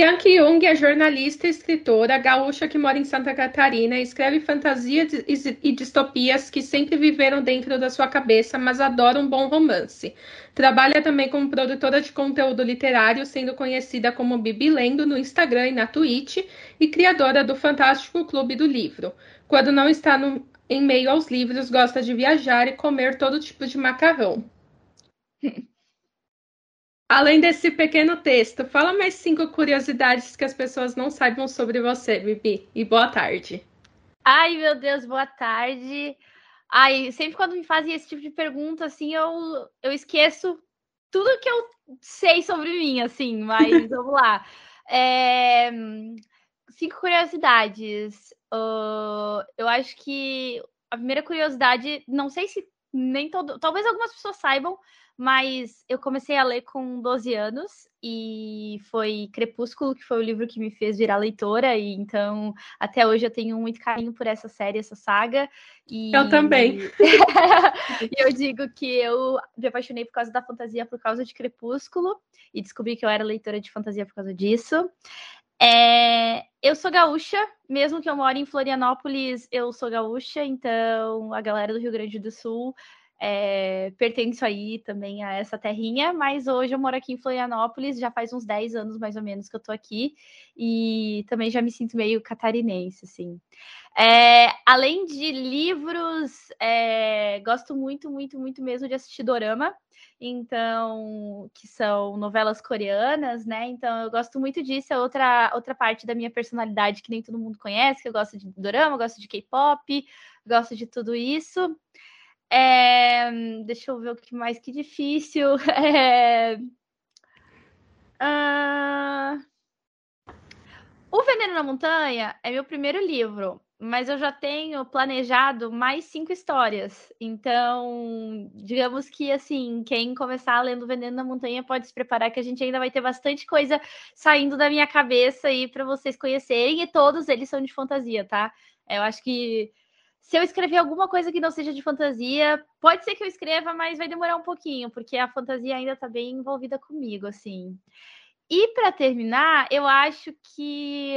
Bianca Jung é jornalista e escritora gaúcha que mora em Santa Catarina e escreve fantasias e distopias que sempre viveram dentro da sua cabeça, mas adora um bom romance. Trabalha também como produtora de conteúdo literário, sendo conhecida como Bibi Lendo no Instagram e na Twitch, e criadora do Fantástico Clube do Livro. Quando não está no, em meio aos livros, gosta de viajar e comer todo tipo de macarrão. Além desse pequeno texto, fala mais cinco curiosidades que as pessoas não saibam sobre você, Bibi. E boa tarde. Ai, meu Deus, boa tarde. Ai, sempre quando me fazem esse tipo de pergunta, assim, eu, eu esqueço tudo que eu sei sobre mim, assim, mas vamos lá. É, cinco curiosidades. Uh, eu acho que a primeira curiosidade, não sei se nem todo. Talvez algumas pessoas saibam, mas eu comecei a ler com 12 anos e foi Crepúsculo que foi o livro que me fez virar leitora e então até hoje eu tenho muito carinho por essa série, essa saga. E... Eu também. e eu digo que eu me apaixonei por causa da fantasia por causa de Crepúsculo e descobri que eu era leitora de fantasia por causa disso. É, eu sou gaúcha, mesmo que eu moro em Florianópolis, eu sou gaúcha, então a galera do Rio Grande do Sul é, pertenço aí também a essa terrinha, mas hoje eu moro aqui em Florianópolis, já faz uns 10 anos mais ou menos que eu tô aqui, e também já me sinto meio catarinense, assim. É, além de livros, é, gosto muito, muito, muito mesmo de assistir dorama, então, que são novelas coreanas, né? Então, eu gosto muito disso, é outra, outra parte da minha personalidade que nem todo mundo conhece, que eu gosto de dorama, gosto de K-pop, gosto de tudo isso. É, deixa eu ver o que mais que difícil. É, uh, o Veneno na Montanha é meu primeiro livro, mas eu já tenho planejado mais cinco histórias. Então, digamos que assim, quem começar lendo Veneno na Montanha pode se preparar que a gente ainda vai ter bastante coisa saindo da minha cabeça aí para vocês conhecerem, e todos eles são de fantasia, tá? Eu acho que se eu escrever alguma coisa que não seja de fantasia, pode ser que eu escreva, mas vai demorar um pouquinho, porque a fantasia ainda está bem envolvida comigo, assim. E para terminar, eu acho que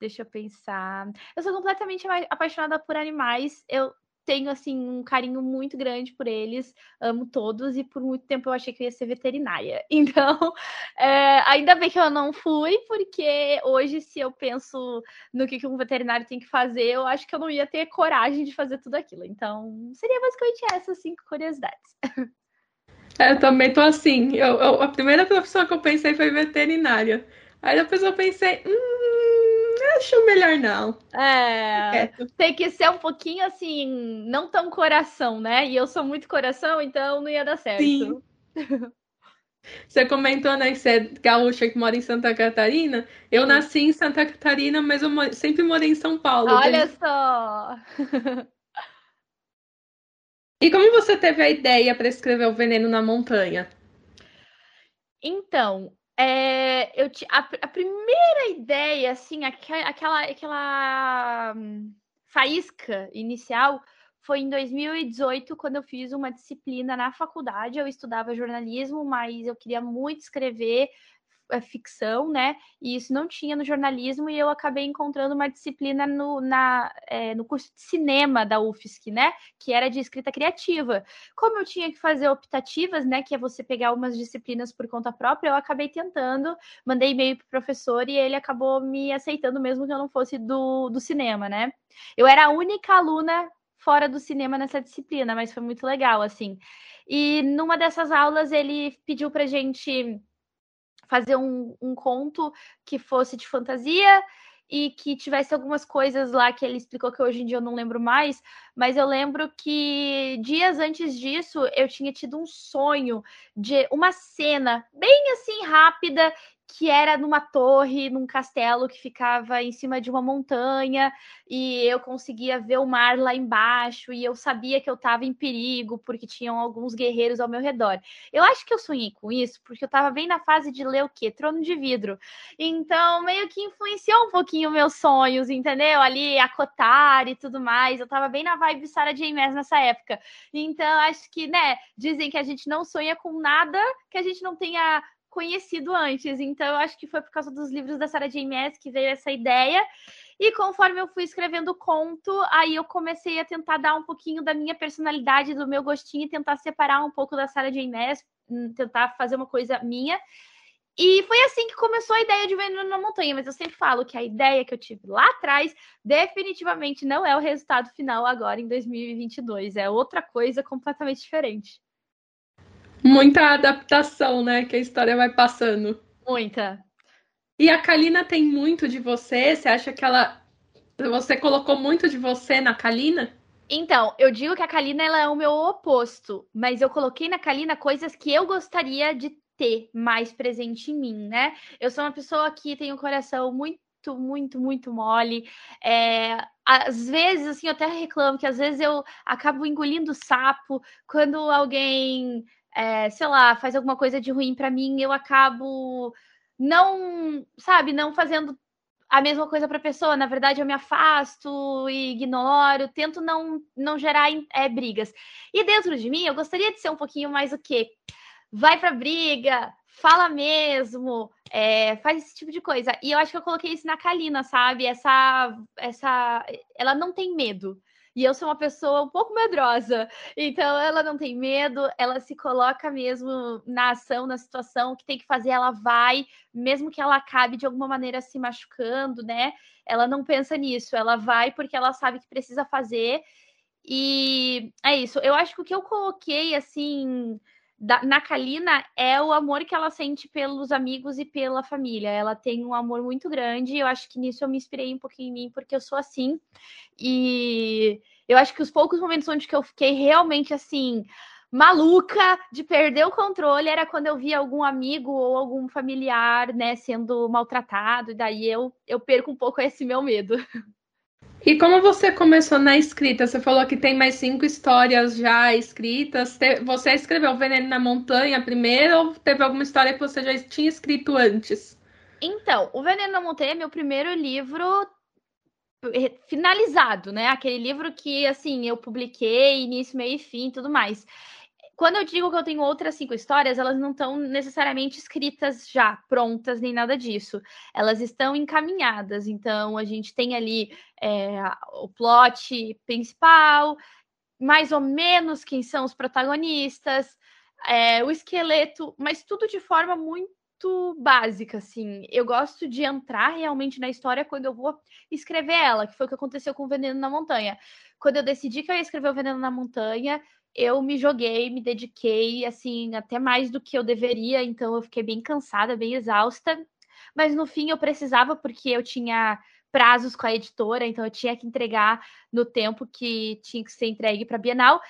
deixa eu pensar. Eu sou completamente apaixonada por animais. Eu tenho assim um carinho muito grande por eles, amo todos e por muito tempo eu achei que eu ia ser veterinária. Então, é, ainda bem que eu não fui, porque hoje se eu penso no que, um veterinário tem que fazer, eu acho que eu não ia ter coragem de fazer tudo aquilo. Então, seria basicamente essas cinco curiosidades. É, eu também tô assim. Eu, eu, a primeira profissão que eu pensei foi veterinária. Aí depois eu pensei, hum, acho melhor não. É, tem que ser um pouquinho assim, não tão coração, né? E eu sou muito coração, então não ia dar certo. Sim. Você comentou, né, que você é gaúcha que mora em Santa Catarina. Eu Sim. nasci em Santa Catarina, mas eu sempre morei em São Paulo. Olha só! e como você teve a ideia para escrever O Veneno na Montanha? Então, é, eu a, a, primeira ideia, assim, aquela, aquela hum, faísca inicial foi em 2018, quando eu fiz uma disciplina na faculdade. Eu estudava jornalismo, mas eu queria muito escrever ficção, né? E isso não tinha no jornalismo, e eu acabei encontrando uma disciplina no, na, é, no curso de cinema da UFSC, né? Que era de escrita criativa. Como eu tinha que fazer optativas, né? Que é você pegar umas disciplinas por conta própria, eu acabei tentando, mandei e-mail pro professor e ele acabou me aceitando, mesmo que eu não fosse do, do cinema, né? Eu era a única aluna fora do cinema nessa disciplina, mas foi muito legal, assim. E numa dessas aulas ele pediu pra gente fazer um, um conto que fosse de fantasia e que tivesse algumas coisas lá que ele explicou que hoje em dia eu não lembro mais, mas eu lembro que dias antes disso eu tinha tido um sonho de uma cena bem assim rápida que era numa torre, num castelo que ficava em cima de uma montanha, e eu conseguia ver o mar lá embaixo, e eu sabia que eu estava em perigo, porque tinham alguns guerreiros ao meu redor. Eu acho que eu sonhei com isso, porque eu estava bem na fase de ler o quê? Trono de Vidro. Então, meio que influenciou um pouquinho meus sonhos, entendeu? Ali, acotar e tudo mais. Eu estava bem na vibe Sarah J. Maas nessa época. Então, acho que, né, dizem que a gente não sonha com nada que a gente não tenha conhecido antes. Então, eu acho que foi por causa dos livros da Sarah J. Maas que veio essa ideia. E conforme eu fui escrevendo conto, aí eu comecei a tentar dar um pouquinho da minha personalidade, do meu gostinho, e tentar separar um pouco da Sarah J. Maas, hum, tentar fazer uma coisa minha. E foi assim que começou a ideia de Veneno na Montanha, mas eu sempre falo que a ideia que eu tive lá atrás definitivamente não é o resultado final agora em 2022, é outra coisa completamente diferente. Muita adaptação, né, que a história vai passando. Muita. E a Kalina tem muito de você? Você acha que ela você colocou muito de você na Kalina? Então, eu digo que a Kalina ela é o meu oposto, mas eu coloquei na Kalina coisas que eu gostaria de ter mais presente em mim, né? Eu sou uma pessoa que tem um coração muito muito, muito mole. É, às vezes, assim, eu até reclamo que às vezes eu acabo engolindo sapo quando alguém, é, sei lá, faz alguma coisa de ruim para mim, eu acabo não, sabe, não fazendo a mesma coisa para a pessoa. Na verdade, eu me afasto e ignoro, tento não, não gerar é, brigas. E dentro de mim, eu gostaria de ser um pouquinho mais o quê? vai pra briga, fala mesmo, é, faz esse tipo de coisa. E eu acho que eu coloquei isso na Kalina, sabe? Essa, essa, ela não tem medo. E eu sou uma pessoa um pouco medrosa. Então ela não tem medo, ela se coloca mesmo na ação, na situação que tem que fazer, ela vai, mesmo que ela acabe de alguma maneira se machucando, né? Ela não pensa nisso, ela vai porque ela sabe que precisa fazer. E é isso. Eu acho que o que eu coloquei assim, da, na Kalina é o amor que ela sente pelos amigos e pela família. Ela tem um amor muito grande e eu acho que nisso eu me inspirei um pouquinho em mim, porque eu sou assim. E eu acho que os poucos momentos onde que eu fiquei realmente assim maluca de perder o controle era quando eu via algum amigo ou algum familiar, né, sendo maltratado, e daí eu eu perco um pouco esse meu medo. E como você começou na escrita? Você falou que tem mais cinco histórias já escritas. Você escreveu Veneno na Montanha primeiro ou teve alguma história que você já tinha escrito antes? Então, o Veneno na Montanha é meu primeiro livro finalizado, né? Aquele livro que, assim, eu publiquei início, meio e fim tudo mais quando eu digo que eu tenho outras cinco histórias, elas não estão necessariamente escritas já, prontas, nem nada disso. Elas estão encaminhadas. Então, a gente tem ali é, o plot principal, mais ou menos quem são os protagonistas, é, o esqueleto, mas tudo de forma muito básica, assim. Eu gosto de entrar realmente na história quando eu vou escrever ela, que foi o que aconteceu com o Veneno na Montanha. Quando eu decidi que eu ia escrever o Veneno na Montanha, eu me joguei, me dediquei, assim, até mais do que eu deveria, então eu fiquei bem cansada, bem exausta, mas no fim eu precisava, porque eu tinha prazos com a editora, então eu tinha que entregar no tempo que tinha que ser entregue para a Bienal.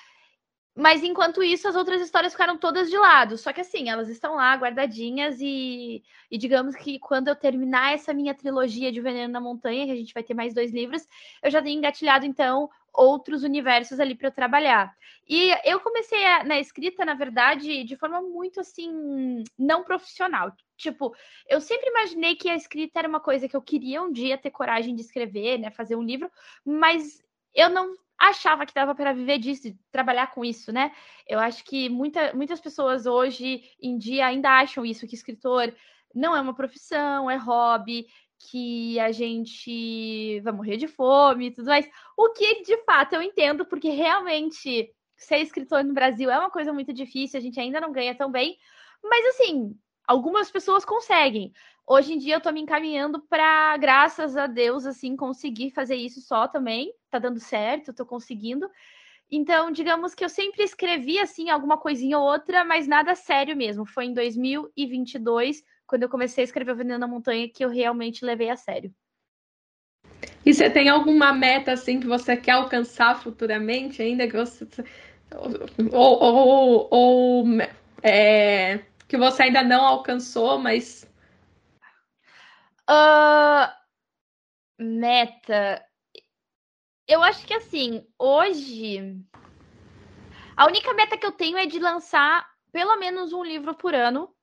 Mas enquanto isso, as outras histórias ficaram todas de lado. Só que assim, elas estão lá guardadinhas e, e digamos que quando eu terminar essa minha trilogia de Veneno na Montanha, que a gente vai ter mais dois livros, eu já tenho engatilhado então outros universos ali para trabalhar. E eu comecei a, na escrita, na verdade, de forma muito assim, não profissional. Tipo, eu sempre imaginei que a escrita era uma coisa que eu queria um dia ter coragem de escrever, né, fazer um livro, mas eu não achava que dava para viver disso, trabalhar com isso, né? Eu acho que muita, muitas pessoas hoje em dia ainda acham isso, que escritor não é uma profissão, é hobby, que a gente vai morrer de fome e tudo mais. O que de fato eu entendo, porque realmente ser escritor no Brasil é uma coisa muito difícil, a gente ainda não ganha tão bem. Mas assim, algumas pessoas conseguem. Hoje em dia eu tô me encaminhando para, graças a Deus, assim, conseguir fazer isso só também. Tá dando certo, tô conseguindo. Então, digamos que eu sempre escrevi assim alguma coisinha ou outra, mas nada sério mesmo. Foi em 2022 quando eu comecei a escrever o Veneno na Montanha que eu realmente levei a sério. E você tem alguma meta assim que você quer alcançar futuramente ainda que você ou, ou, ou é, que você ainda não alcançou, mas uh, meta eu acho que assim hoje a única meta que eu tenho é de lançar pelo menos um livro por ano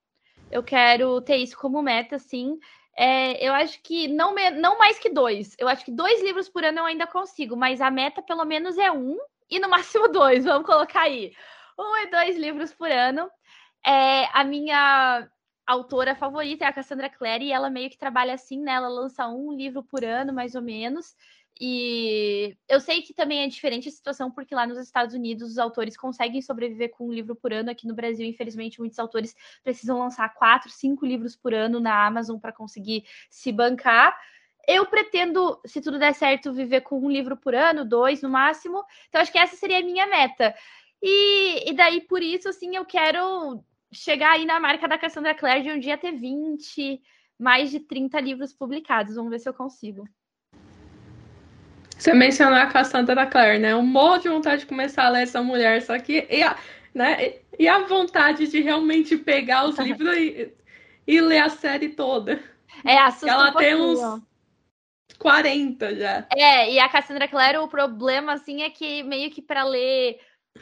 eu quero ter isso como meta, sim. É, eu acho que não, não mais que dois. Eu acho que dois livros por ano eu ainda consigo, mas a meta pelo menos é um e no máximo dois. Vamos colocar aí. Um e dois livros por ano. É, a minha autora favorita é a Cassandra Clare e ela meio que trabalha assim, né? Ela lança um livro por ano, mais ou menos. E eu sei que também é diferente a situação, porque lá nos Estados Unidos os autores conseguem sobreviver com um livro por ano. Aqui no Brasil, infelizmente, muitos autores precisam lançar quatro, cinco livros por ano na Amazon para conseguir se bancar. Eu pretendo, se tudo der certo, viver com um livro por ano, dois no máximo. Então, acho que essa seria a minha meta. E, e daí, por isso, assim, eu quero chegar aí na marca da Cassandra Clare de um dia ter 20, mais de 30 livros publicados. Vamos ver se eu consigo. Você mencionou a Cassandra Clare, né? Um monte de vontade de começar a ler essa mulher, só que. E a, né? e a vontade de realmente pegar os livros e, e ler a série toda. É, assusta Ela um tem uns 40 já. É, e a Cassandra Clare, o problema, assim, é que meio que para ler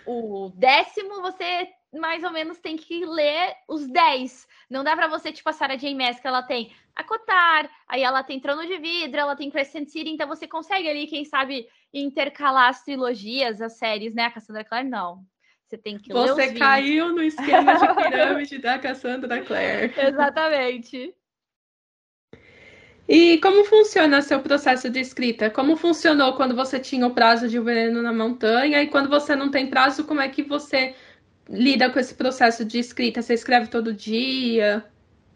o décimo, você mais ou menos tem que ler os 10. Não dá para você, tipo, a Sarah J. Maas, que ela tem a Cotar, aí ela tem Trono de Vidro, ela tem Crescent City, então você consegue ali, quem sabe, intercalar as trilogias, as séries, né? A Cassandra Clare, não. Você tem que você ler Você caiu no esquema de pirâmide da Cassandra Clare. Exatamente. E como funciona seu processo de escrita? Como funcionou quando você tinha o prazo de O Veneno na Montanha? E quando você não tem prazo, como é que você lida com esse processo de escrita? Você escreve todo dia?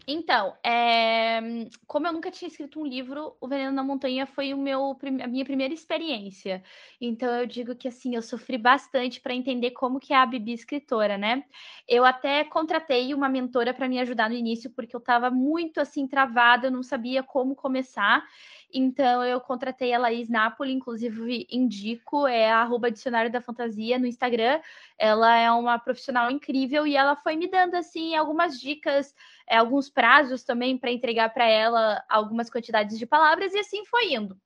Então, é... como eu nunca tinha escrito um livro, O Veneno na Montanha foi o meu, a minha primeira experiência. Então, eu digo que assim, eu sofri bastante para entender como que é a Bibi escritora, né? Eu até contratei uma mentora para me ajudar no início, porque eu estava muito assim travada, eu não sabia como começar. Então eu contratei a Laís Napoli, inclusive indico, é arroba dicionário da fantasia no Instagram. Ela é uma profissional incrível e ela foi me dando assim algumas dicas, é, alguns prazos também para entregar para ela algumas quantidades de palavras e assim foi indo.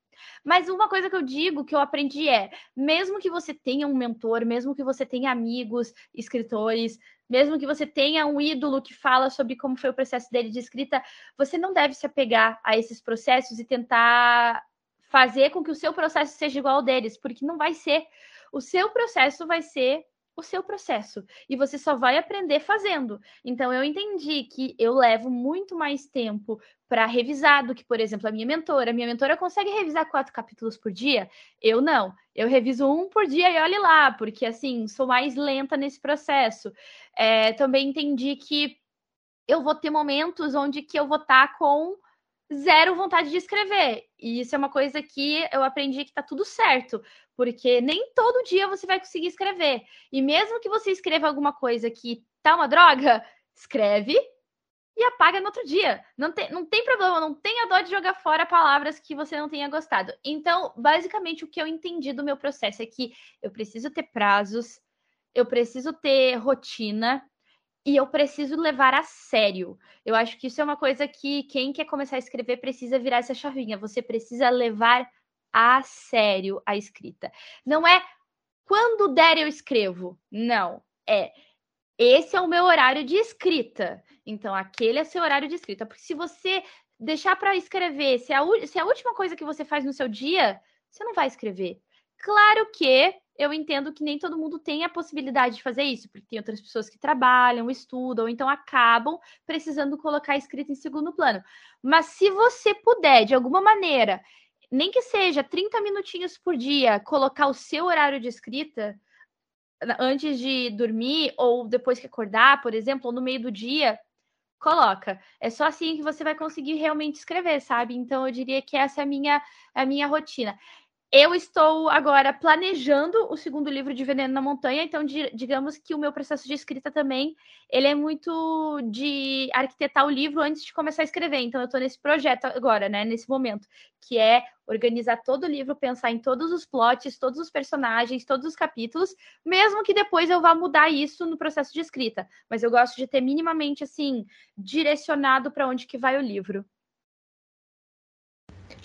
Mas uma coisa que eu digo, que eu aprendi é: mesmo que você tenha um mentor, mesmo que você tenha amigos, escritores, mesmo que você tenha um ídolo que fala sobre como foi o processo dele de escrita, você não deve se apegar a esses processos e tentar fazer com que o seu processo seja igual ao deles, porque não vai ser. O seu processo vai ser o seu processo e você só vai aprender fazendo. Então eu entendi que eu levo muito mais tempo para revisar do que, por exemplo, a minha mentora. A minha mentora consegue revisar quatro capítulos por dia? Eu não. Eu reviso um por dia e olhe lá, porque assim, sou mais lenta nesse processo. É, também entendi que eu vou ter momentos onde que eu vou estar tá com zero vontade de escrever. E isso é uma coisa que eu aprendi que tá tudo certo, porque nem todo dia você vai conseguir escrever. E mesmo que você escreva alguma coisa que tá uma droga, escreve e apaga no outro dia. Não tem, não tem problema, não tenha dó de jogar fora palavras que você não tenha gostado. Então, basicamente, o que eu entendi do meu processo é que eu preciso ter prazos, eu preciso ter rotina, e eu preciso levar a sério. Eu acho que isso é uma coisa que quem quer começar a escrever precisa virar essa chavinha. Você precisa levar a sério a escrita. Não é quando der eu escrevo. Não. É esse é o meu horário de escrita. Então, aquele é seu horário de escrita. Porque se você deixar para escrever, se é, a, se é a última coisa que você faz no seu dia, você não vai escrever. Claro que eu entendo que nem todo mundo tem a possibilidade de fazer isso, porque tem outras pessoas que trabalham, estudam, então acabam precisando colocar a escrita em segundo plano. Mas se você puder, de alguma maneira, nem que seja 30 minutinhos por dia, colocar o seu horário de escrita antes de dormir ou depois que acordar, por exemplo, ou no meio do dia, coloca. É só assim que você vai conseguir realmente escrever, sabe? Então eu diria que essa é a minha, a minha rotina. Eu estou agora planejando o segundo livro de Veneno na Montanha, então digamos que o meu processo de escrita também, ele é muito de arquitetar o livro antes de começar a escrever. Então eu estou nesse projeto agora, né, nesse momento, que é organizar todo o livro, pensar em todos os plots, todos os personagens, todos os capítulos, mesmo que depois eu vá mudar isso no processo de escrita, mas eu gosto de ter minimamente assim direcionado para onde que vai o livro.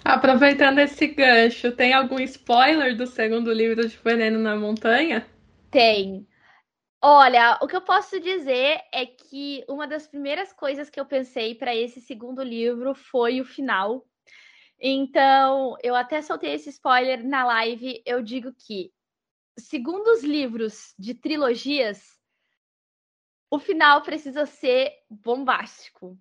Aproveitando esse gancho, tem algum spoiler do segundo livro de Veneno na Montanha? Tem. Olha, o que eu posso dizer é que uma das primeiras coisas que eu pensei para esse segundo livro foi o final. Então, eu até soltei esse spoiler na live. Eu digo que, segundo os livros de trilogias, o final precisa ser bombástico.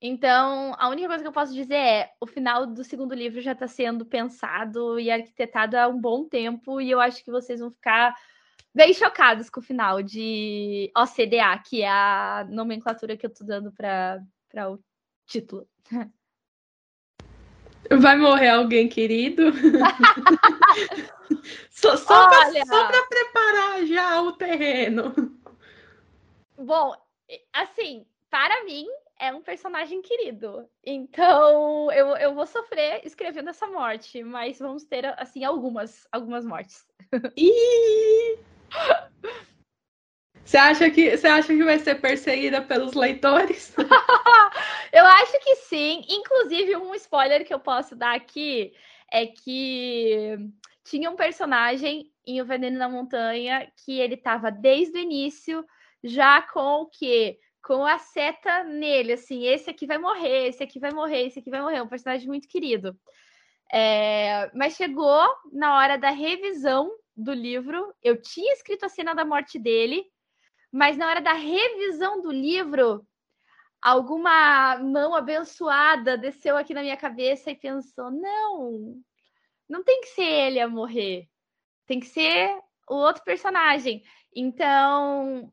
Então, a única coisa que eu posso dizer é: o final do segundo livro já está sendo pensado e arquitetado há um bom tempo, e eu acho que vocês vão ficar bem chocados com o final de OCDA, que é a nomenclatura que eu estou dando para o título. Vai morrer alguém querido? só só para preparar já o terreno. Bom, assim, para mim, é um personagem querido. Então, eu, eu vou sofrer escrevendo essa morte, mas vamos ter, assim, algumas, algumas mortes. Você acha que você acha que vai ser perseguida pelos leitores? eu acho que sim. Inclusive, um spoiler que eu posso dar aqui é que tinha um personagem em O Veneno na Montanha que ele estava desde o início já com o quê? Com a seta nele, assim, esse aqui vai morrer, esse aqui vai morrer, esse aqui vai morrer. Um personagem muito querido. É... Mas chegou na hora da revisão do livro, eu tinha escrito a cena da morte dele, mas na hora da revisão do livro, alguma mão abençoada desceu aqui na minha cabeça e pensou: não, não tem que ser ele a morrer, tem que ser o outro personagem. Então,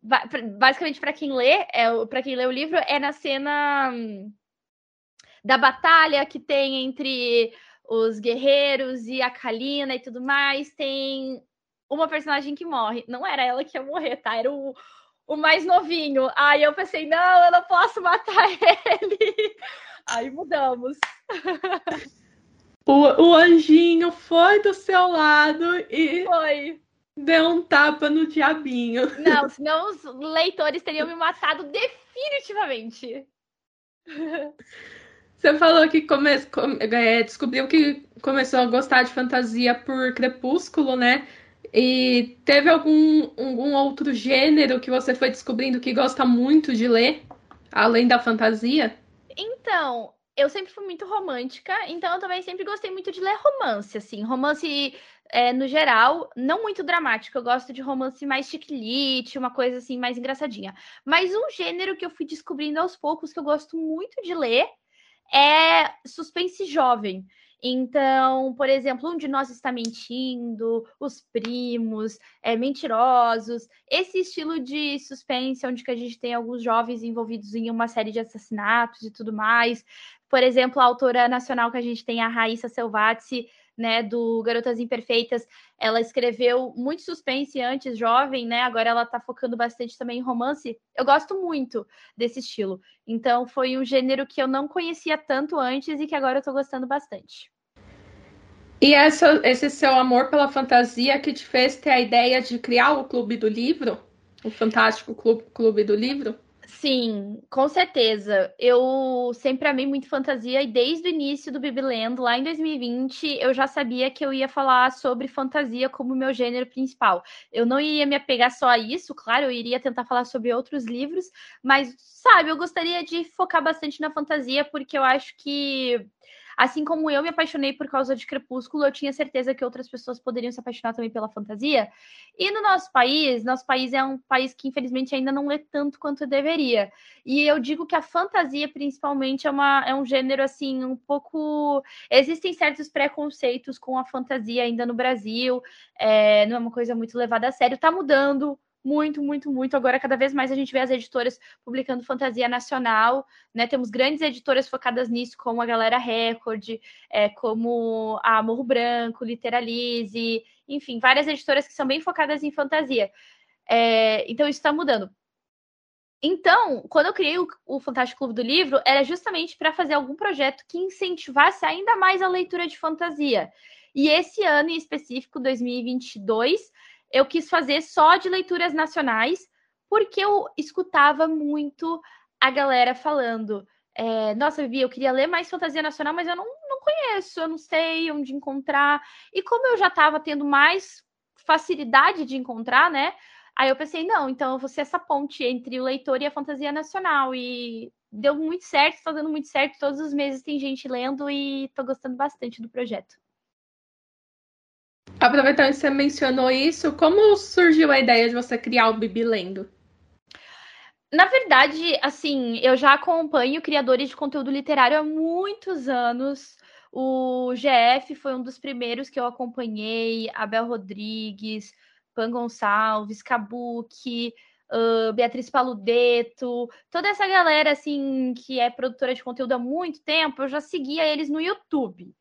basicamente, para quem lê, é, para quem lê o livro, é na cena hum, da batalha que tem entre os guerreiros e a Kalina e tudo mais. Tem uma personagem que morre. Não era ela que ia morrer, tá? Era o, o mais novinho. Aí eu pensei, não, eu não posso matar ele. Aí mudamos. O, o anjinho foi do seu lado e. Foi. Deu um tapa no diabinho. Não, senão os leitores teriam me matado definitivamente. Você falou que come, é, descobriu que começou a gostar de fantasia por Crepúsculo, né? E teve algum, algum outro gênero que você foi descobrindo que gosta muito de ler, além da fantasia? Então, eu sempre fui muito romântica, então eu também sempre gostei muito de ler romance, assim, romance é, no geral, não muito dramático. Eu gosto de romance mais chiclete, uma coisa assim mais engraçadinha. Mas um gênero que eu fui descobrindo aos poucos que eu gosto muito de ler é suspense jovem. Então, por exemplo, um de nós está mentindo, os primos, é, mentirosos, esse estilo de suspense, onde que a gente tem alguns jovens envolvidos em uma série de assassinatos e tudo mais. Por exemplo, a autora nacional que a gente tem, a Raíssa Selvazzi, né, do Garotas Imperfeitas, ela escreveu muito suspense antes, jovem, né? Agora ela tá focando bastante também em romance. Eu gosto muito desse estilo. Então foi um gênero que eu não conhecia tanto antes e que agora eu tô gostando bastante. E essa, esse seu amor pela fantasia que te fez ter a ideia de criar o Clube do Livro? O Fantástico Clube, Clube do Livro? Sim, com certeza. Eu sempre amei muito fantasia e desde o início do Bibilendo, lá em 2020, eu já sabia que eu ia falar sobre fantasia como meu gênero principal. Eu não ia me apegar só a isso, claro, eu iria tentar falar sobre outros livros, mas, sabe, eu gostaria de focar bastante na fantasia porque eu acho que Assim como eu me apaixonei por causa de Crepúsculo, eu tinha certeza que outras pessoas poderiam se apaixonar também pela fantasia. E no nosso país, nosso país é um país que infelizmente ainda não lê tanto quanto deveria. E eu digo que a fantasia, principalmente, é, uma, é um gênero assim, um pouco. Existem certos preconceitos com a fantasia ainda no Brasil, é... não é uma coisa muito levada a sério. Tá mudando, muito, muito, muito. Agora, cada vez mais a gente vê as editoras publicando fantasia nacional, né? Temos grandes editoras focadas nisso, como a Galera Record, é, como a Morro Branco, Literalize, enfim, várias editoras que são bem focadas em fantasia. É, então, isso está mudando. Então, quando eu criei o, o Fantástico Clube do Livro, era justamente para fazer algum projeto que incentivasse ainda mais a leitura de fantasia. E esse ano em específico, 2022, eu quis fazer só de leituras nacionais, porque eu escutava muito a galera falando. É, Nossa, Vivi, eu queria ler mais fantasia nacional, mas eu não, não conheço, eu não sei onde encontrar. E como eu já estava tendo mais facilidade de encontrar, né? Aí eu pensei, não, então eu vou ser essa ponte entre o leitor e a fantasia nacional. E deu muito certo, está dando muito certo. Todos os meses tem gente lendo e estou gostando bastante do projeto. Aproveitando que você mencionou isso, como surgiu a ideia de você criar o Bibi Lendo? Na verdade, assim, eu já acompanho criadores de conteúdo literário há muitos anos. O GF foi um dos primeiros que eu acompanhei, Abel Rodrigues, Pan Gonçalves, Kabuki, uh, Beatriz Paludeto, toda essa galera assim que é produtora de conteúdo há muito tempo, eu já seguia eles no YouTube.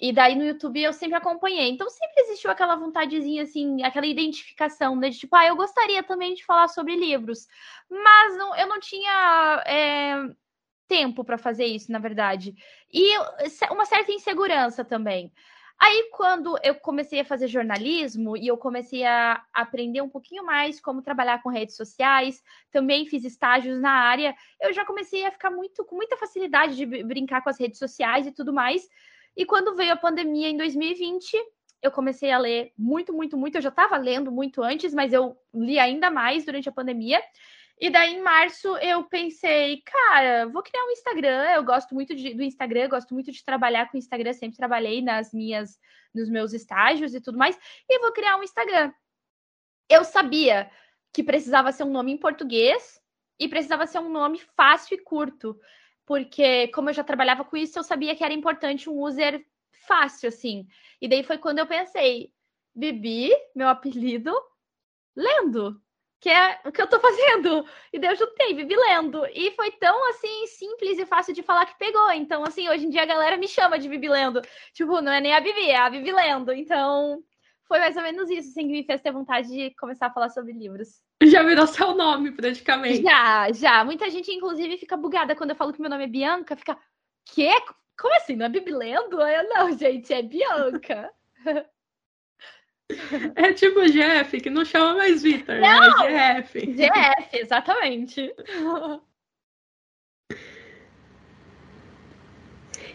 E daí no YouTube eu sempre acompanhei. Então sempre existiu aquela vontadezinha, assim, aquela identificação, né? De tipo, ah, eu gostaria também de falar sobre livros. Mas não, eu não tinha é, tempo para fazer isso, na verdade. E uma certa insegurança também. Aí, quando eu comecei a fazer jornalismo e eu comecei a aprender um pouquinho mais como trabalhar com redes sociais, também fiz estágios na área, eu já comecei a ficar muito com muita facilidade de brincar com as redes sociais e tudo mais. E quando veio a pandemia em 2020, eu comecei a ler muito, muito, muito. Eu já estava lendo muito antes, mas eu li ainda mais durante a pandemia. E daí, em março, eu pensei, cara, vou criar um Instagram. Eu gosto muito de, do Instagram, gosto muito de trabalhar com o Instagram, sempre trabalhei nas minhas, nos meus estágios e tudo mais. E vou criar um Instagram. Eu sabia que precisava ser um nome em português e precisava ser um nome fácil e curto porque como eu já trabalhava com isso, eu sabia que era importante um user fácil, assim. E daí foi quando eu pensei, Bibi, meu apelido, lendo, que é o que eu tô fazendo. E daí eu juntei, Bibi lendo. E foi tão, assim, simples e fácil de falar que pegou. Então, assim, hoje em dia a galera me chama de Bibi lendo. Tipo, não é nem a Bibi, é a Bibi lendo. Então, foi mais ou menos isso, assim, que me fez ter vontade de começar a falar sobre livros. Já virou seu nome, praticamente. Já, já. Muita gente, inclusive, fica bugada quando eu falo que meu nome é Bianca. Fica, quê? Como assim? Não é Bibilendo? Eu, não, gente, é Bianca. É tipo Jeff, que não chama mais Vitor, é não, é Jeff. Jeff, exatamente.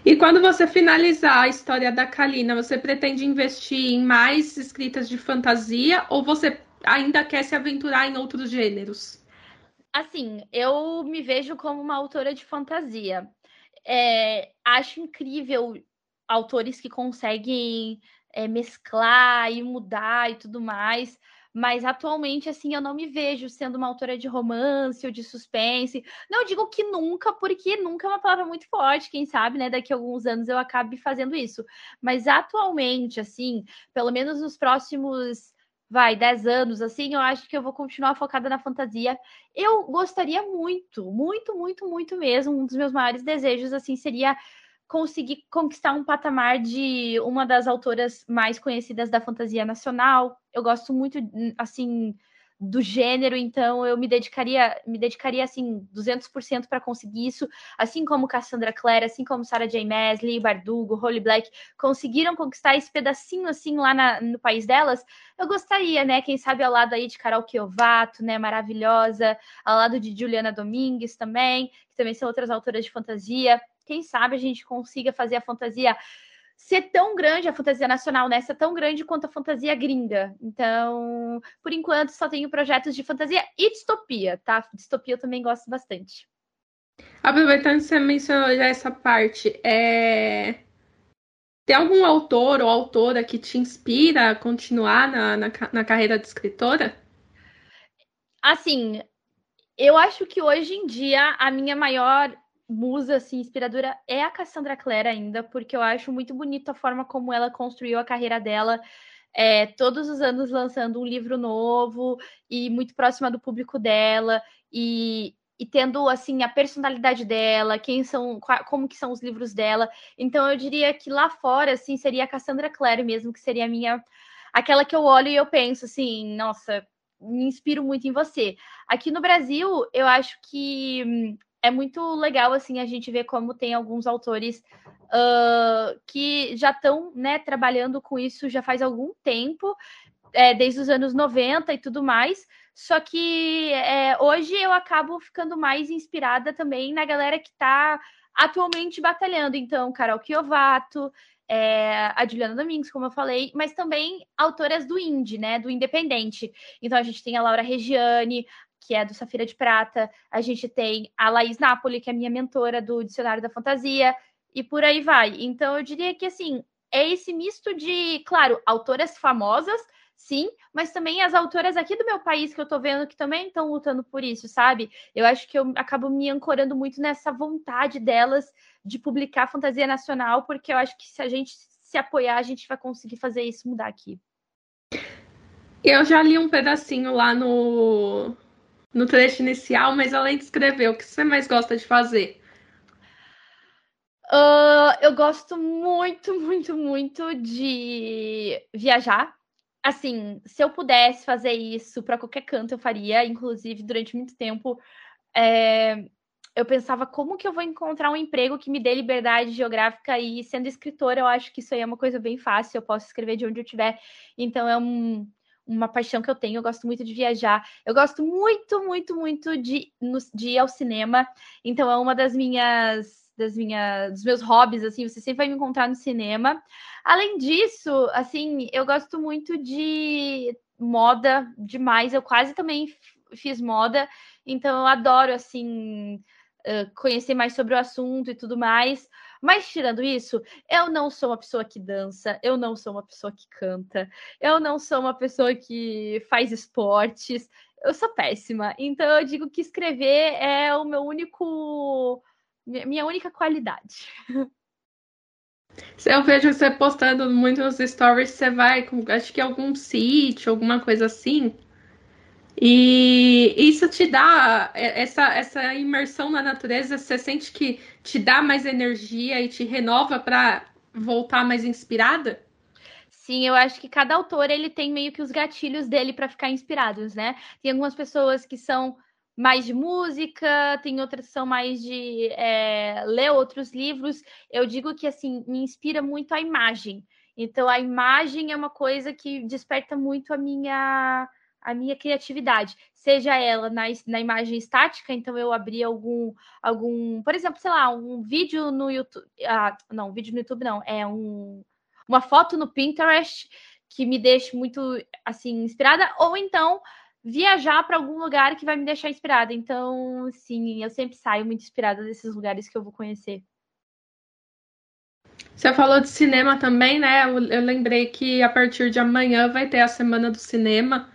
E quando você finalizar a história da Kalina, você pretende investir em mais escritas de fantasia ou você ainda quer se aventurar em outros gêneros? Assim, eu me vejo como uma autora de fantasia. É, acho incrível autores que conseguem é, mesclar e mudar e tudo mais mas atualmente, assim, eu não me vejo sendo uma autora de romance ou de suspense. Não digo que nunca, porque nunca é uma palavra muito forte, quem sabe, né? Daqui a alguns anos eu acabe fazendo isso. Mas atualmente, assim, pelo menos nos próximos vai, 10 anos, assim, eu acho que eu vou continuar focada na fantasia. Eu gostaria muito, muito, muito, muito mesmo. Um dos meus maiores desejos, assim, seria conseguir conquistar um patamar de uma das autoras mais conhecidas da fantasia nacional. Eu gosto muito, assim, do gênero, então eu me dedicaria, me dedicaria assim 200% para conseguir isso, assim como Cassandra Clare, assim como Sarah J. Maas, Lee Bardugo, Holly Black conseguiram conquistar esse pedacinho assim lá na, no país delas. Eu gostaria, né, quem sabe ao lado aí de Carol Kiovato, né, maravilhosa, ao lado de Juliana Domingues também, que também são outras autoras de fantasia quem sabe a gente consiga fazer a fantasia ser tão grande, a fantasia nacional, né? Ser tão grande quanto a fantasia gringa. Então, por enquanto, só tenho projetos de fantasia e distopia, tá? Distopia eu também gosto bastante. Aproveitando que você mencionou já essa parte, é... tem algum autor ou autora que te inspira a continuar na, na, na carreira de escritora? Assim, eu acho que hoje em dia a minha maior musa assim, inspiradora é a Cassandra Clare ainda, porque eu acho muito bonito a forma como ela construiu a carreira dela. É, todos os anos lançando um livro novo e muito próxima do público dela e, e tendo assim a personalidade dela, quem são, como que são os livros dela. Então eu diria que lá fora assim seria a Cassandra Clare mesmo, que seria a minha aquela que eu olho e eu penso assim, nossa, me inspiro muito em você. Aqui no Brasil, eu acho que é muito legal assim a gente ver como tem alguns autores uh, que já estão né, trabalhando com isso já faz algum tempo, é, desde os anos 90 e tudo mais. Só que é, hoje eu acabo ficando mais inspirada também na galera que está atualmente batalhando. Então, Carol Kiovato, é, a Juliana Domingues, como eu falei, mas também autoras do indie, né, do independente. Então a gente tem a Laura Regiane, que é do Safira de Prata. A gente tem a Laís Napoli, que é minha mentora do Dicionário da Fantasia, e por aí vai. Então, eu diria que, assim, é esse misto de, claro, autoras famosas, sim, mas também as autoras aqui do meu país que eu tô vendo que também estão lutando por isso, sabe? Eu acho que eu acabo me ancorando muito nessa vontade delas de publicar fantasia nacional, porque eu acho que se a gente se apoiar, a gente vai conseguir fazer isso mudar aqui. Eu já li um pedacinho lá no, no trecho inicial, mas além de escrever, o que você mais gosta de fazer? Uh, eu gosto muito, muito, muito de viajar. Assim, se eu pudesse fazer isso para qualquer canto, eu faria. Inclusive, durante muito tempo, é, eu pensava como que eu vou encontrar um emprego que me dê liberdade geográfica e sendo escritora, eu acho que isso aí é uma coisa bem fácil. Eu posso escrever de onde eu estiver. Então, é um, uma paixão que eu tenho. Eu gosto muito de viajar. Eu gosto muito, muito, muito de, de ir ao cinema. Então, é uma das minhas das minhas, dos meus hobbies, assim, você sempre vai me encontrar no cinema. Além disso, assim, eu gosto muito de moda demais. Eu quase também fiz moda, então eu adoro, assim, conhecer mais sobre o assunto e tudo mais. Mas tirando isso, eu não sou uma pessoa que dança, eu não sou uma pessoa que canta, eu não sou uma pessoa que faz esportes. Eu sou péssima. Então eu digo que escrever é o meu único minha única qualidade. Eu vejo você postando muito nos stories, você vai acho que algum sítio, alguma coisa assim. E isso te dá essa, essa imersão na natureza, você sente que te dá mais energia e te renova para voltar mais inspirada? Sim, eu acho que cada autor ele tem meio que os gatilhos dele para ficar inspirados, né? Tem algumas pessoas que são mais de música, tem outras que são mais de é, ler outros livros. Eu digo que assim me inspira muito a imagem. Então a imagem é uma coisa que desperta muito a minha a minha criatividade, seja ela na, na imagem estática, então eu abri algum algum, por exemplo, sei lá, um vídeo no YouTube, ah, não, um vídeo no YouTube não, é um uma foto no Pinterest que me deixe muito assim inspirada, ou então viajar para algum lugar que vai me deixar inspirada. Então, sim, eu sempre saio muito inspirada desses lugares que eu vou conhecer. Você falou de cinema também, né? Eu lembrei que a partir de amanhã vai ter a Semana do Cinema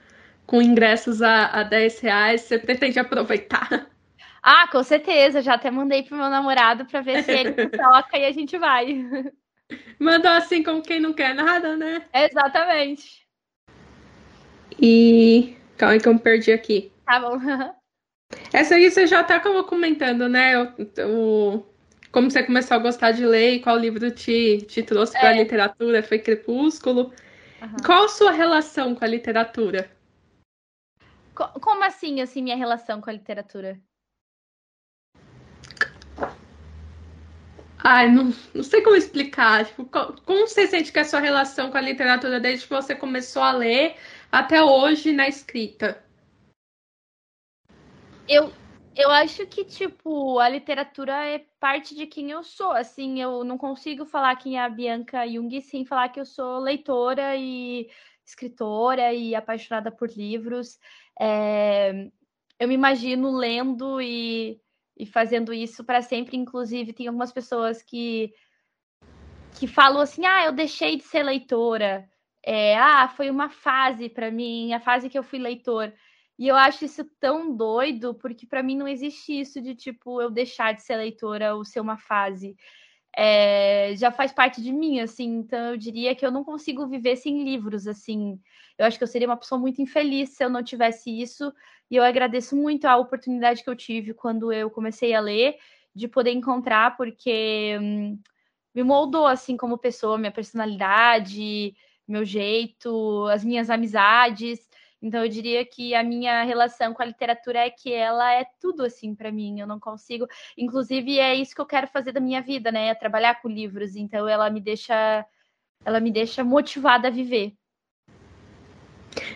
com ingressos a, a 10 reais. Você pretende aproveitar? Ah, com certeza. Já até mandei pro meu namorado para ver se ele toca e a gente vai. Mandou assim como quem não quer nada, né? Exatamente. E Calma aí que eu me perdi aqui. Tá bom. Essa aí você já tá comentando, né? O, o, como você começou a gostar de ler e qual livro te, te trouxe para a é. literatura? Foi Crepúsculo. Uhum. Qual a sua relação com a literatura? Como assim, assim, minha relação com a literatura? Ai, não, não sei como explicar. Tipo, como você sente que é a sua relação com a literatura desde que você começou a ler até hoje na escrita? Eu, eu acho que, tipo, a literatura é parte de quem eu sou. Assim, eu não consigo falar quem é a Bianca Jung sem falar que eu sou leitora e escritora e apaixonada por livros. É, eu me imagino lendo e, e fazendo isso para sempre. Inclusive, tem algumas pessoas que, que falam assim: ah, eu deixei de ser leitora é, ah, foi uma fase para mim, a fase que eu fui leitor. E eu acho isso tão doido, porque para mim não existe isso de tipo eu deixar de ser leitora ou ser uma fase. É, já faz parte de mim, assim, então eu diria que eu não consigo viver sem livros, assim. Eu acho que eu seria uma pessoa muito infeliz se eu não tivesse isso, e eu agradeço muito a oportunidade que eu tive quando eu comecei a ler, de poder encontrar, porque hum, me moldou, assim, como pessoa, minha personalidade, meu jeito, as minhas amizades. Então eu diria que a minha relação com a literatura é que ela é tudo assim para mim. Eu não consigo, inclusive é isso que eu quero fazer da minha vida, né? É trabalhar com livros. Então ela me deixa ela me deixa motivada a viver.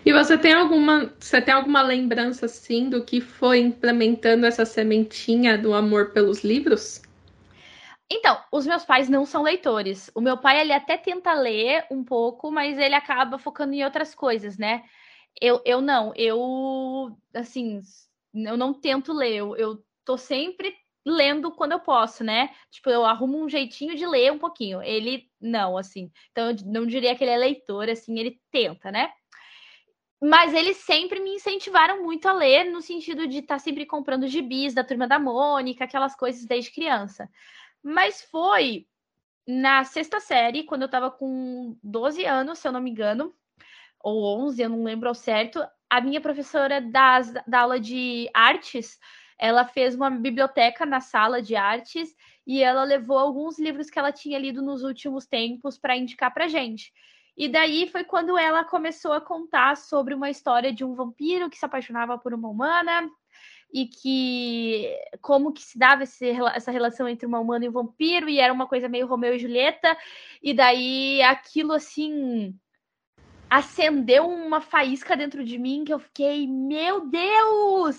E você tem alguma, você tem alguma lembrança assim do que foi implementando essa sementinha do amor pelos livros? Então, os meus pais não são leitores. O meu pai, ele até tenta ler um pouco, mas ele acaba focando em outras coisas, né? Eu, eu não, eu, assim, eu não tento ler, eu, eu tô sempre lendo quando eu posso, né? Tipo, eu arrumo um jeitinho de ler um pouquinho. Ele não, assim. Então, eu não diria que ele é leitor, assim, ele tenta, né? mas eles sempre me incentivaram muito a ler, no sentido de estar tá sempre comprando gibis da Turma da Mônica, aquelas coisas desde criança. Mas foi na sexta série, quando eu estava com 12 anos, se eu não me engano, ou 11, eu não lembro ao certo, a minha professora das, da aula de artes, ela fez uma biblioteca na sala de artes e ela levou alguns livros que ela tinha lido nos últimos tempos para indicar para gente. E daí foi quando ela começou a contar sobre uma história de um vampiro que se apaixonava por uma humana e que como que se dava esse, essa relação entre uma humana e um vampiro e era uma coisa meio Romeu e Julieta e daí aquilo assim acendeu uma faísca dentro de mim que eu fiquei meu Deus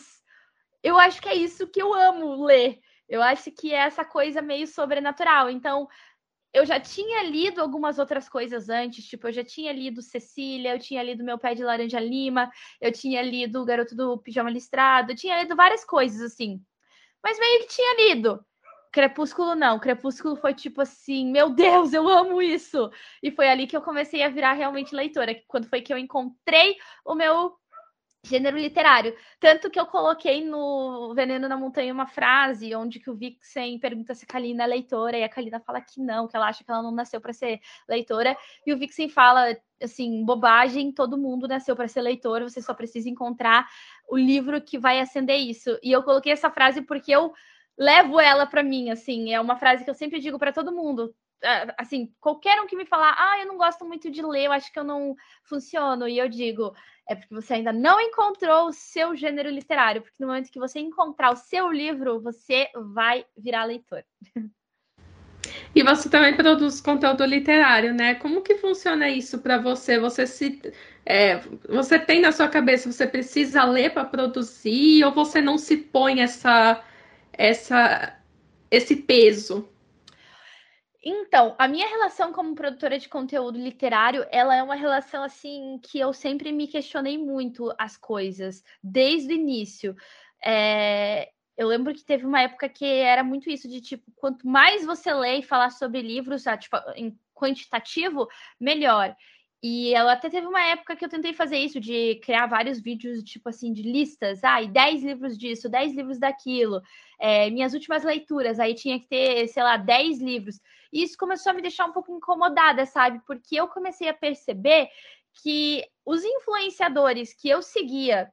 eu acho que é isso que eu amo ler eu acho que é essa coisa meio sobrenatural então eu já tinha lido algumas outras coisas antes, tipo, eu já tinha lido Cecília, eu tinha lido Meu Pé de Laranja Lima, eu tinha lido O Garoto do Pijama Listrado, eu tinha lido várias coisas assim. Mas meio que tinha lido. Crepúsculo não, Crepúsculo foi tipo assim, meu Deus, eu amo isso. E foi ali que eu comecei a virar realmente leitora, quando foi que eu encontrei o meu gênero literário. Tanto que eu coloquei no Veneno na Montanha uma frase onde que o Vixen pergunta se a Kalina é leitora e a Kalina fala que não, que ela acha que ela não nasceu para ser leitora. E o Vixen fala assim, bobagem, todo mundo nasceu para ser leitor, você só precisa encontrar o livro que vai acender isso. E eu coloquei essa frase porque eu levo ela para mim, assim, é uma frase que eu sempre digo para todo mundo assim, qualquer um que me falar, ah, eu não gosto muito de ler, eu acho que eu não funciono, e eu digo, é porque você ainda não encontrou o seu gênero literário, porque no momento que você encontrar o seu livro, você vai virar leitor. E você também produz conteúdo literário, né? Como que funciona isso para você? Você se é, você tem na sua cabeça, você precisa ler para produzir ou você não se põe essa essa esse peso? Então, a minha relação como produtora de conteúdo literário, ela é uma relação assim que eu sempre me questionei muito as coisas, desde o início. É, eu lembro que teve uma época que era muito isso de tipo, quanto mais você lê e falar sobre livros, ah, tipo, em quantitativo, melhor. E ela até teve uma época que eu tentei fazer isso, de criar vários vídeos, tipo assim, de listas. Ah, e 10 livros disso, 10 livros daquilo. É, minhas últimas leituras, aí tinha que ter, sei lá, 10 livros. E isso começou a me deixar um pouco incomodada, sabe? Porque eu comecei a perceber que os influenciadores que eu seguia,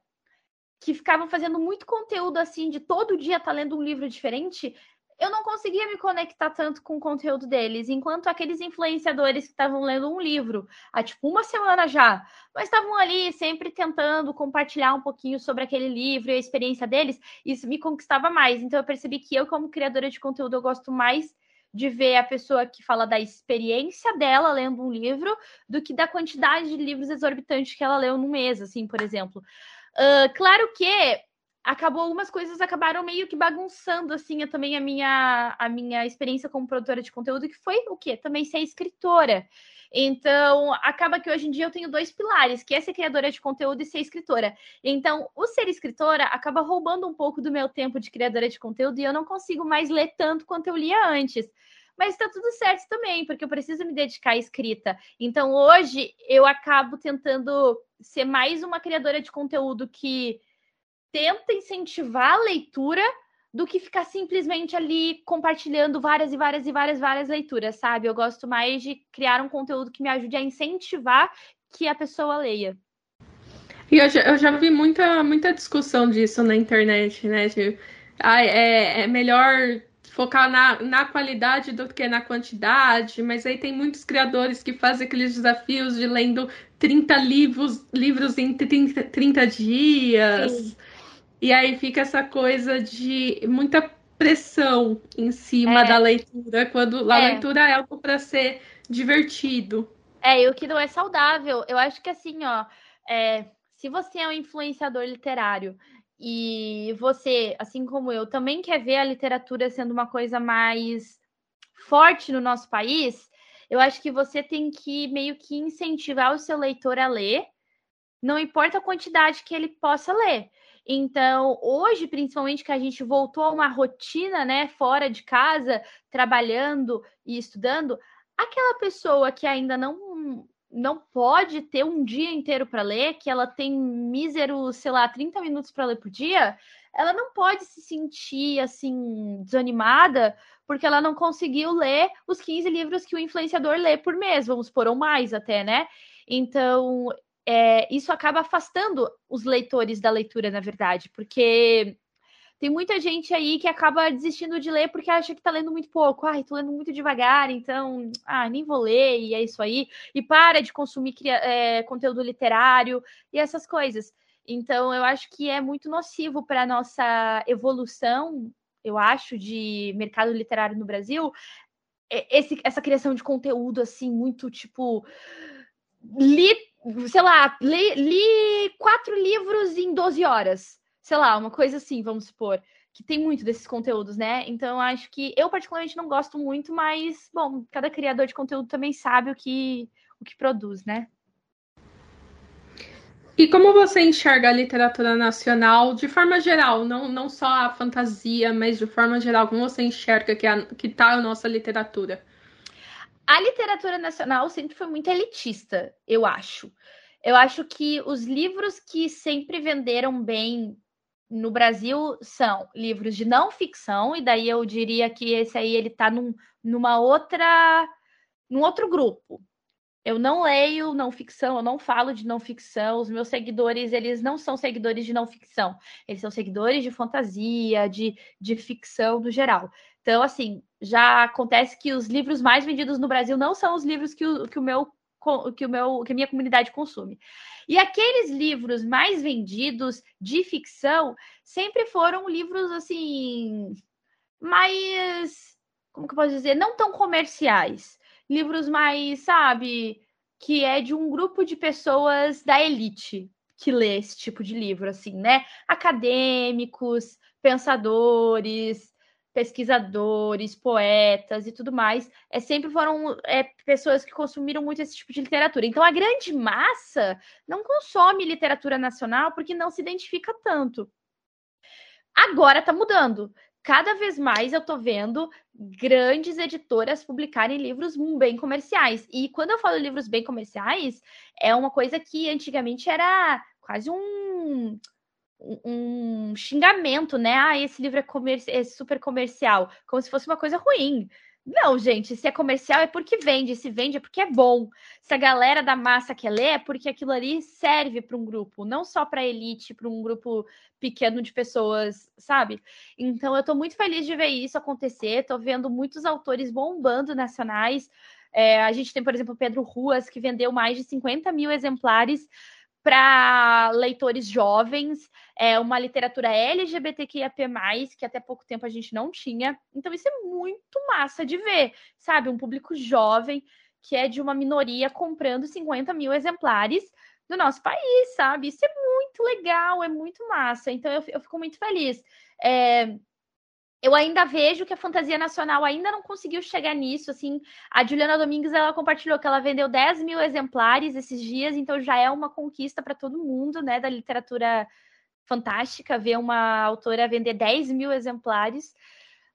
que ficavam fazendo muito conteúdo assim, de todo dia tá lendo um livro diferente, eu não conseguia me conectar tanto com o conteúdo deles, enquanto aqueles influenciadores que estavam lendo um livro há tipo uma semana já, mas estavam ali sempre tentando compartilhar um pouquinho sobre aquele livro e a experiência deles, isso me conquistava mais. Então eu percebi que eu, como criadora de conteúdo, eu gosto mais de ver a pessoa que fala da experiência dela lendo um livro do que da quantidade de livros exorbitantes que ela leu no mês, assim, por exemplo. Uh, claro que acabou algumas coisas acabaram meio que bagunçando assim também a minha a minha experiência como produtora de conteúdo que foi o quê? Também ser escritora. Então, acaba que hoje em dia eu tenho dois pilares, que é ser criadora de conteúdo e ser escritora. Então, o ser escritora acaba roubando um pouco do meu tempo de criadora de conteúdo e eu não consigo mais ler tanto quanto eu lia antes. Mas está tudo certo também, porque eu preciso me dedicar à escrita. Então, hoje eu acabo tentando ser mais uma criadora de conteúdo que tenta incentivar a leitura do que ficar simplesmente ali compartilhando várias e várias e várias várias leituras, sabe? Eu gosto mais de criar um conteúdo que me ajude a incentivar que a pessoa leia. E eu já, eu já vi muita, muita discussão disso na internet, né? De, ah, é, é melhor focar na, na qualidade do que na quantidade, mas aí tem muitos criadores que fazem aqueles desafios de lendo 30 livros, livros em 30, 30 dias. Sim. E aí fica essa coisa de muita pressão em cima é. da leitura, quando a é. leitura é algo para ser divertido. É, e o que não é saudável. Eu acho que assim, ó, é, se você é um influenciador literário e você, assim como eu, também quer ver a literatura sendo uma coisa mais forte no nosso país, eu acho que você tem que meio que incentivar o seu leitor a ler, não importa a quantidade que ele possa ler. Então, hoje, principalmente que a gente voltou a uma rotina, né, fora de casa, trabalhando e estudando, aquela pessoa que ainda não não pode ter um dia inteiro para ler, que ela tem mísero, sei lá, 30 minutos para ler por dia, ela não pode se sentir assim desanimada porque ela não conseguiu ler os 15 livros que o influenciador lê por mês, vamos supor, ou mais até, né? Então, é, isso acaba afastando os leitores da leitura, na verdade, porque tem muita gente aí que acaba desistindo de ler porque acha que tá lendo muito pouco. Ai, tô lendo muito devagar, então, ah, nem vou ler, e é isso aí. E para de consumir é, conteúdo literário e essas coisas. Então, eu acho que é muito nocivo para a nossa evolução, eu acho, de mercado literário no Brasil, esse, essa criação de conteúdo, assim, muito tipo. Li, sei lá, li, li quatro livros em 12 horas sei lá, uma coisa assim, vamos supor, que tem muito desses conteúdos, né? Então, acho que eu particularmente não gosto muito, mas, bom, cada criador de conteúdo também sabe o que, o que produz, né? E como você enxerga a literatura nacional de forma geral, não, não só a fantasia, mas de forma geral, como você enxerga que, a, que tá a nossa literatura? A literatura nacional sempre foi muito elitista, eu acho. Eu acho que os livros que sempre venderam bem no Brasil são livros de não ficção, e daí eu diria que esse aí ele está num, numa outra, num outro grupo. Eu não leio não ficção, eu não falo de não ficção. Os meus seguidores, eles não são seguidores de não ficção. Eles são seguidores de fantasia, de, de ficção no geral. Então, assim, já acontece que os livros mais vendidos no Brasil não são os livros que o, que o meu que o meu que a minha comunidade consome. E aqueles livros mais vendidos de ficção sempre foram livros assim mais como que eu posso dizer, não tão comerciais, livros mais, sabe, que é de um grupo de pessoas da elite que lê esse tipo de livro assim, né? Acadêmicos, pensadores, pesquisadores, poetas e tudo mais, é, sempre foram é, pessoas que consumiram muito esse tipo de literatura. Então, a grande massa não consome literatura nacional porque não se identifica tanto. Agora está mudando. Cada vez mais eu estou vendo grandes editoras publicarem livros bem comerciais. E quando eu falo livros bem comerciais, é uma coisa que antigamente era quase um um xingamento, né? Ah, esse livro é, comer é super comercial, como se fosse uma coisa ruim. Não, gente, se é comercial é porque vende, se vende é porque é bom. Se a galera da massa quer ler, é porque aquilo ali serve para um grupo, não só para elite, para um grupo pequeno de pessoas, sabe? Então eu estou muito feliz de ver isso acontecer. Estou vendo muitos autores bombando nacionais. É, a gente tem, por exemplo, Pedro Ruas, que vendeu mais de 50 mil exemplares para leitores jovens, é uma literatura LGBTQIAP+, que até pouco tempo a gente não tinha. Então isso é muito massa de ver, sabe? Um público jovem que é de uma minoria comprando 50 mil exemplares do nosso país, sabe? Isso é muito legal, é muito massa. Então eu, eu fico muito feliz. É, eu ainda vejo que a fantasia nacional ainda não conseguiu chegar nisso. Assim, a Juliana Domingues ela compartilhou que ela vendeu 10 mil exemplares esses dias, então já é uma conquista para todo mundo, né, da literatura fantástica, ver uma autora vender 10 mil exemplares.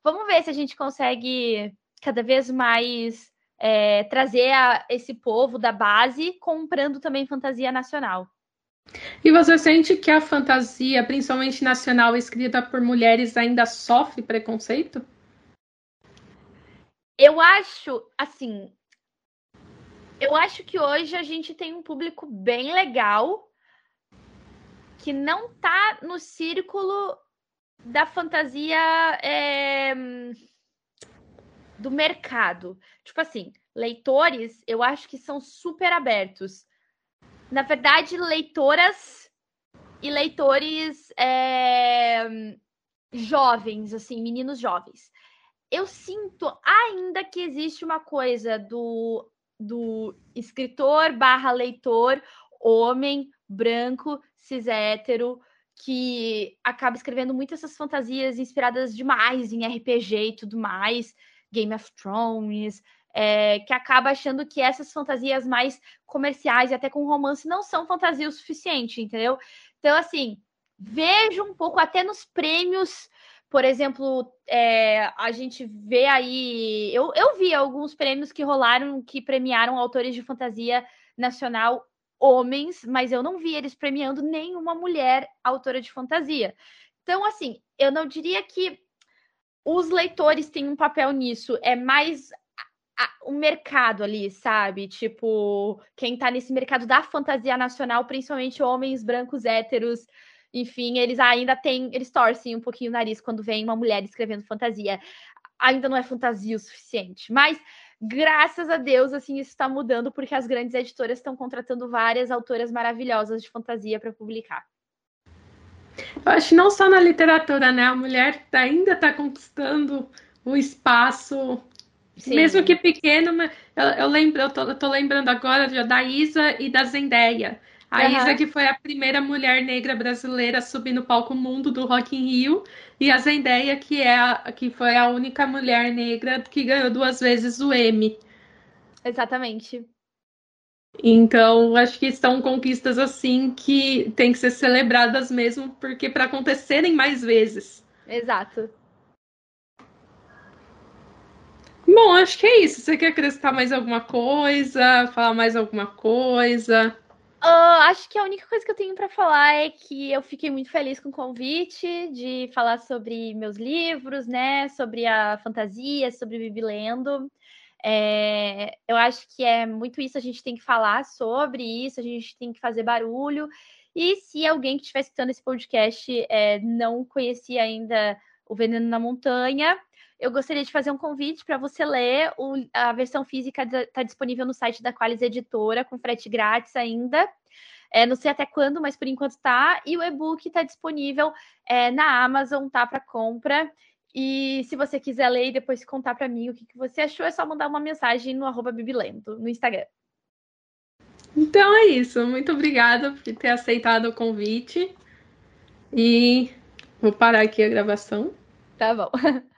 Vamos ver se a gente consegue cada vez mais é, trazer a, esse povo da base comprando também fantasia nacional. E você sente que a fantasia, principalmente nacional, escrita por mulheres, ainda sofre preconceito? Eu acho, assim. Eu acho que hoje a gente tem um público bem legal que não tá no círculo da fantasia é, do mercado. Tipo assim, leitores, eu acho que são super abertos na verdade, leitoras e leitores é, jovens, assim, meninos jovens. Eu sinto ainda que existe uma coisa do, do escritor barra leitor, homem, branco, cis hétero, que acaba escrevendo muitas essas fantasias inspiradas demais em RPG e tudo mais, Game of Thrones, é, que acaba achando que essas fantasias mais comerciais e até com romance não são fantasia o suficiente, entendeu? Então, assim, vejo um pouco até nos prêmios, por exemplo, é, a gente vê aí. Eu, eu vi alguns prêmios que rolaram que premiaram autores de fantasia nacional homens, mas eu não vi eles premiando nenhuma mulher autora de fantasia. Então, assim, eu não diria que os leitores têm um papel nisso, é mais o mercado ali, sabe? Tipo, quem tá nesse mercado da fantasia nacional, principalmente homens brancos héteros, enfim, eles ainda têm, eles torcem um pouquinho o nariz quando vem uma mulher escrevendo fantasia. Ainda não é fantasia o suficiente, mas graças a Deus, assim, isso está mudando porque as grandes editoras estão contratando várias autoras maravilhosas de fantasia para publicar. Eu acho que não só na literatura, né? A mulher ainda está conquistando o espaço, Sim. mesmo que pequeno. Eu, eu lembro, eu tô, eu tô, lembrando agora da Isa e da Zendaya. A uhum. Isa, que foi a primeira mulher negra brasileira a subir no palco mundo do Rock in Rio, e a Zendaya, que, é a, que foi a única mulher negra que ganhou duas vezes o Emmy. Exatamente. Então, acho que são conquistas assim que tem que ser celebradas mesmo, porque para acontecerem mais vezes. Exato. Bom, acho que é isso. Você quer acrescentar mais alguma coisa? Falar mais alguma coisa? Uh, acho que a única coisa que eu tenho para falar é que eu fiquei muito feliz com o convite de falar sobre meus livros, né? Sobre a fantasia, sobre Vivi Lendo. É, eu acho que é muito isso, a gente tem que falar sobre isso, a gente tem que fazer barulho. E se alguém que estiver escutando esse podcast é, não conhecia ainda o Veneno na Montanha, eu gostaria de fazer um convite para você ler. O, a versão física está disponível no site da Qualis Editora, com frete grátis ainda. É, não sei até quando, mas por enquanto está. E o e-book está disponível é, na Amazon, tá para compra. E se você quiser ler e depois contar para mim o que, que, você achou, é só mandar uma mensagem no arroba Bibilento, no Instagram. Então é isso. Muito obrigada por ter aceitado o convite. E vou parar aqui a gravação. Tá bom.